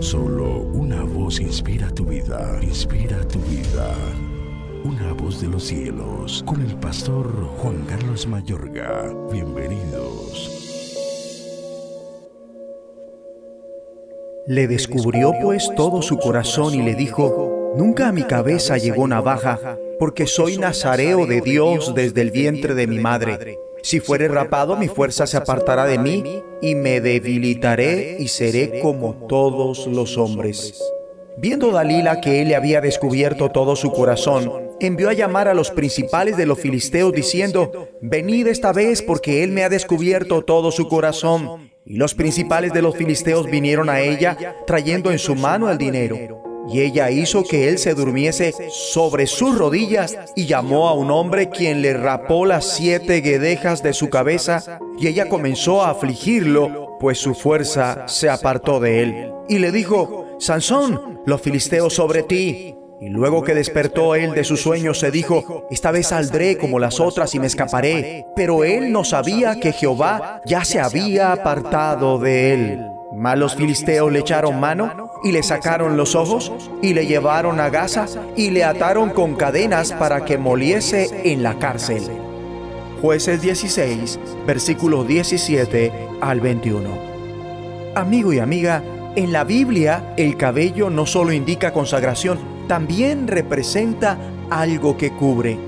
Solo una voz inspira tu vida, inspira tu vida. Una voz de los cielos, con el pastor Juan Carlos Mayorga. Bienvenidos. Le descubrió pues todo su corazón y le dijo, Nunca a mi cabeza llegó navaja, porque soy nazareo de Dios desde el vientre de mi madre. Si fuere rapado, mi fuerza se apartará de mí y me debilitaré y seré como todos los hombres. Viendo Dalila que él le había descubierto todo su corazón, envió a llamar a los principales de los filisteos diciendo, Venid esta vez porque él me ha descubierto todo su corazón. Y los principales de los filisteos vinieron a ella trayendo en su mano el dinero. Y ella hizo que él se durmiese sobre sus rodillas y llamó a un hombre quien le rapó las siete guedejas de su cabeza y ella comenzó a afligirlo, pues su fuerza se apartó de él. Y le dijo, Sansón, los filisteos sobre ti. Y luego que despertó él de su sueño, se dijo, esta vez saldré como las otras y me escaparé. Pero él no sabía que Jehová ya se había apartado de él. Mas los filisteos le echaron mano y le sacaron los ojos y le llevaron a Gaza y le ataron con cadenas para que moliese en la cárcel. Jueces 16, versículos 17 al 21. Amigo y amiga, en la Biblia el cabello no solo indica consagración, también representa algo que cubre.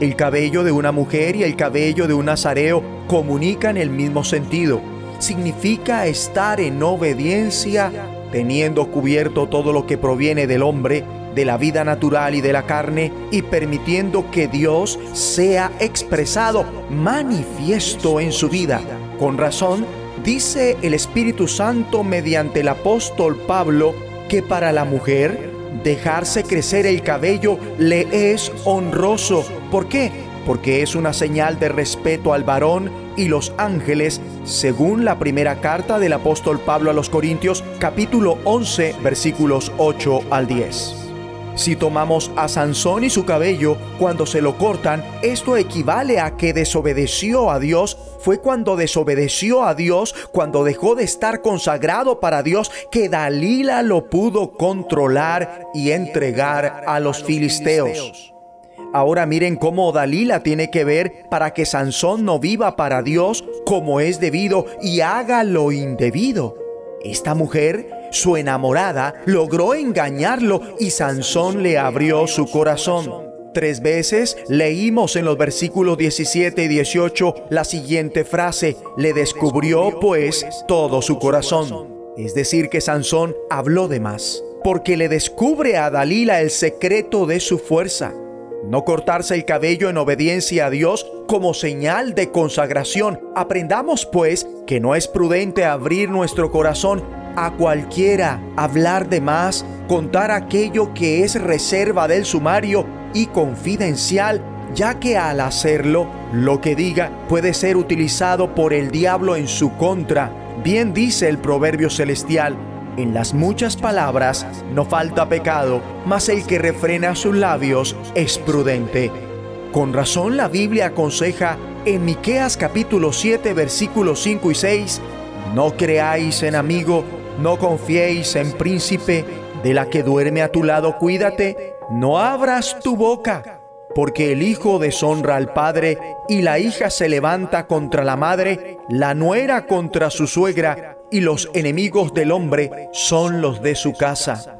El cabello de una mujer y el cabello de un nazareo comunican el mismo sentido. Significa estar en obediencia, teniendo cubierto todo lo que proviene del hombre, de la vida natural y de la carne, y permitiendo que Dios sea expresado, manifiesto en su vida. Con razón, dice el Espíritu Santo mediante el apóstol Pablo que para la mujer dejarse crecer el cabello le es honroso. ¿Por qué? Porque es una señal de respeto al varón y los ángeles, según la primera carta del apóstol Pablo a los Corintios, capítulo 11, versículos 8 al 10. Si tomamos a Sansón y su cabello cuando se lo cortan, esto equivale a que desobedeció a Dios. Fue cuando desobedeció a Dios, cuando dejó de estar consagrado para Dios, que Dalila lo pudo controlar y entregar a los filisteos. Ahora miren cómo Dalila tiene que ver para que Sansón no viva para Dios como es debido y haga lo indebido. Esta mujer su enamorada logró engañarlo y Sansón le abrió su corazón. Tres veces leímos en los versículos 17 y 18 la siguiente frase, le descubrió pues todo su corazón. Es decir, que Sansón habló de más, porque le descubre a Dalila el secreto de su fuerza. No cortarse el cabello en obediencia a Dios como señal de consagración. Aprendamos pues que no es prudente abrir nuestro corazón a cualquiera hablar de más, contar aquello que es reserva del sumario y confidencial, ya que al hacerlo, lo que diga puede ser utilizado por el diablo en su contra. Bien dice el proverbio celestial, en las muchas palabras no falta pecado, mas el que refrena sus labios es prudente. Con razón la Biblia aconseja en Miqueas capítulo 7 versículos 5 y 6, no creáis en amigo no confiéis en príncipe, de la que duerme a tu lado, cuídate, no abras tu boca, porque el hijo deshonra al padre y la hija se levanta contra la madre, la nuera contra su suegra, y los enemigos del hombre son los de su casa.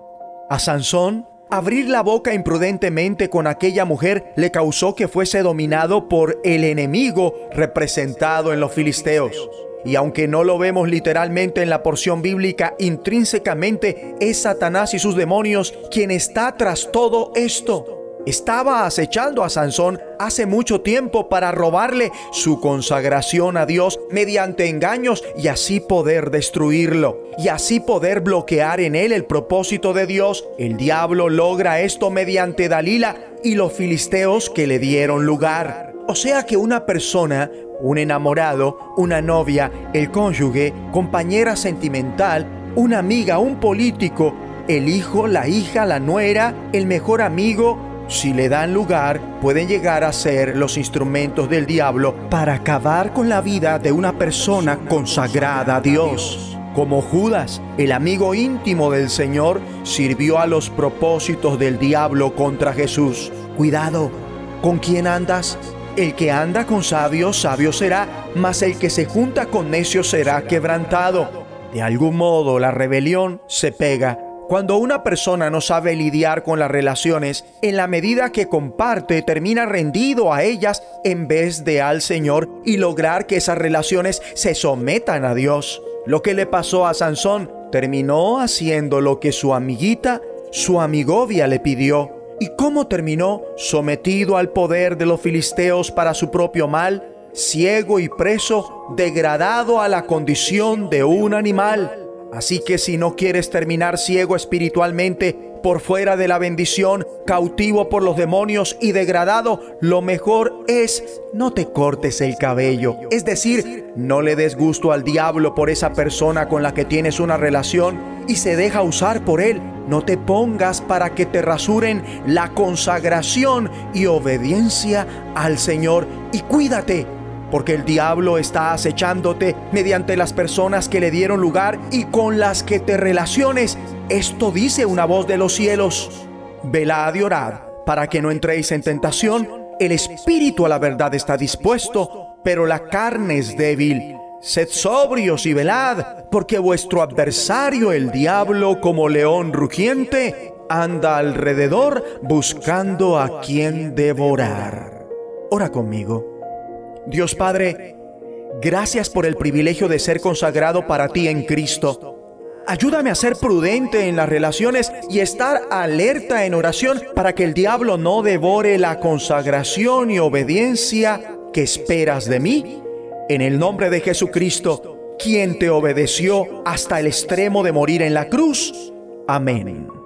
A Sansón, abrir la boca imprudentemente con aquella mujer le causó que fuese dominado por el enemigo representado en los filisteos. Y aunque no lo vemos literalmente en la porción bíblica, intrínsecamente es Satanás y sus demonios quien está tras todo esto. Estaba acechando a Sansón hace mucho tiempo para robarle su consagración a Dios mediante engaños y así poder destruirlo y así poder bloquear en él el propósito de Dios. El diablo logra esto mediante Dalila y los filisteos que le dieron lugar. O sea que una persona un enamorado, una novia, el cónyuge, compañera sentimental, una amiga, un político, el hijo, la hija, la nuera, el mejor amigo, si le dan lugar, pueden llegar a ser los instrumentos del diablo para acabar con la vida de una persona consagrada a Dios. como Judas, el amigo íntimo del Señor, sirvió a los propósitos del diablo contra Jesús. Cuidado, ¿con quién andas? El que anda con sabios, sabio será, mas el que se junta con necios será quebrantado. De algún modo la rebelión se pega. Cuando una persona no sabe lidiar con las relaciones, en la medida que comparte, termina rendido a ellas en vez de al Señor y lograr que esas relaciones se sometan a Dios. Lo que le pasó a Sansón terminó haciendo lo que su amiguita, su amigovia le pidió. ¿Y cómo terminó? Sometido al poder de los filisteos para su propio mal, ciego y preso, degradado a la condición de un animal. Así que si no quieres terminar ciego espiritualmente, por fuera de la bendición, cautivo por los demonios y degradado, lo mejor es no te cortes el cabello. Es decir, no le des gusto al diablo por esa persona con la que tienes una relación y se deja usar por él. No te pongas para que te rasuren la consagración y obediencia al Señor y cuídate porque el diablo está acechándote mediante las personas que le dieron lugar y con las que te relaciones. Esto dice una voz de los cielos. Velad y orad para que no entréis en tentación. El espíritu a la verdad está dispuesto, pero la carne es débil. Sed sobrios y velad, porque vuestro adversario el diablo como león rugiente anda alrededor buscando a quien devorar. Ora conmigo. Dios Padre, gracias por el privilegio de ser consagrado para ti en Cristo. Ayúdame a ser prudente en las relaciones y estar alerta en oración para que el diablo no devore la consagración y obediencia que esperas de mí. En el nombre de Jesucristo, quien te obedeció hasta el extremo de morir en la cruz. Amén.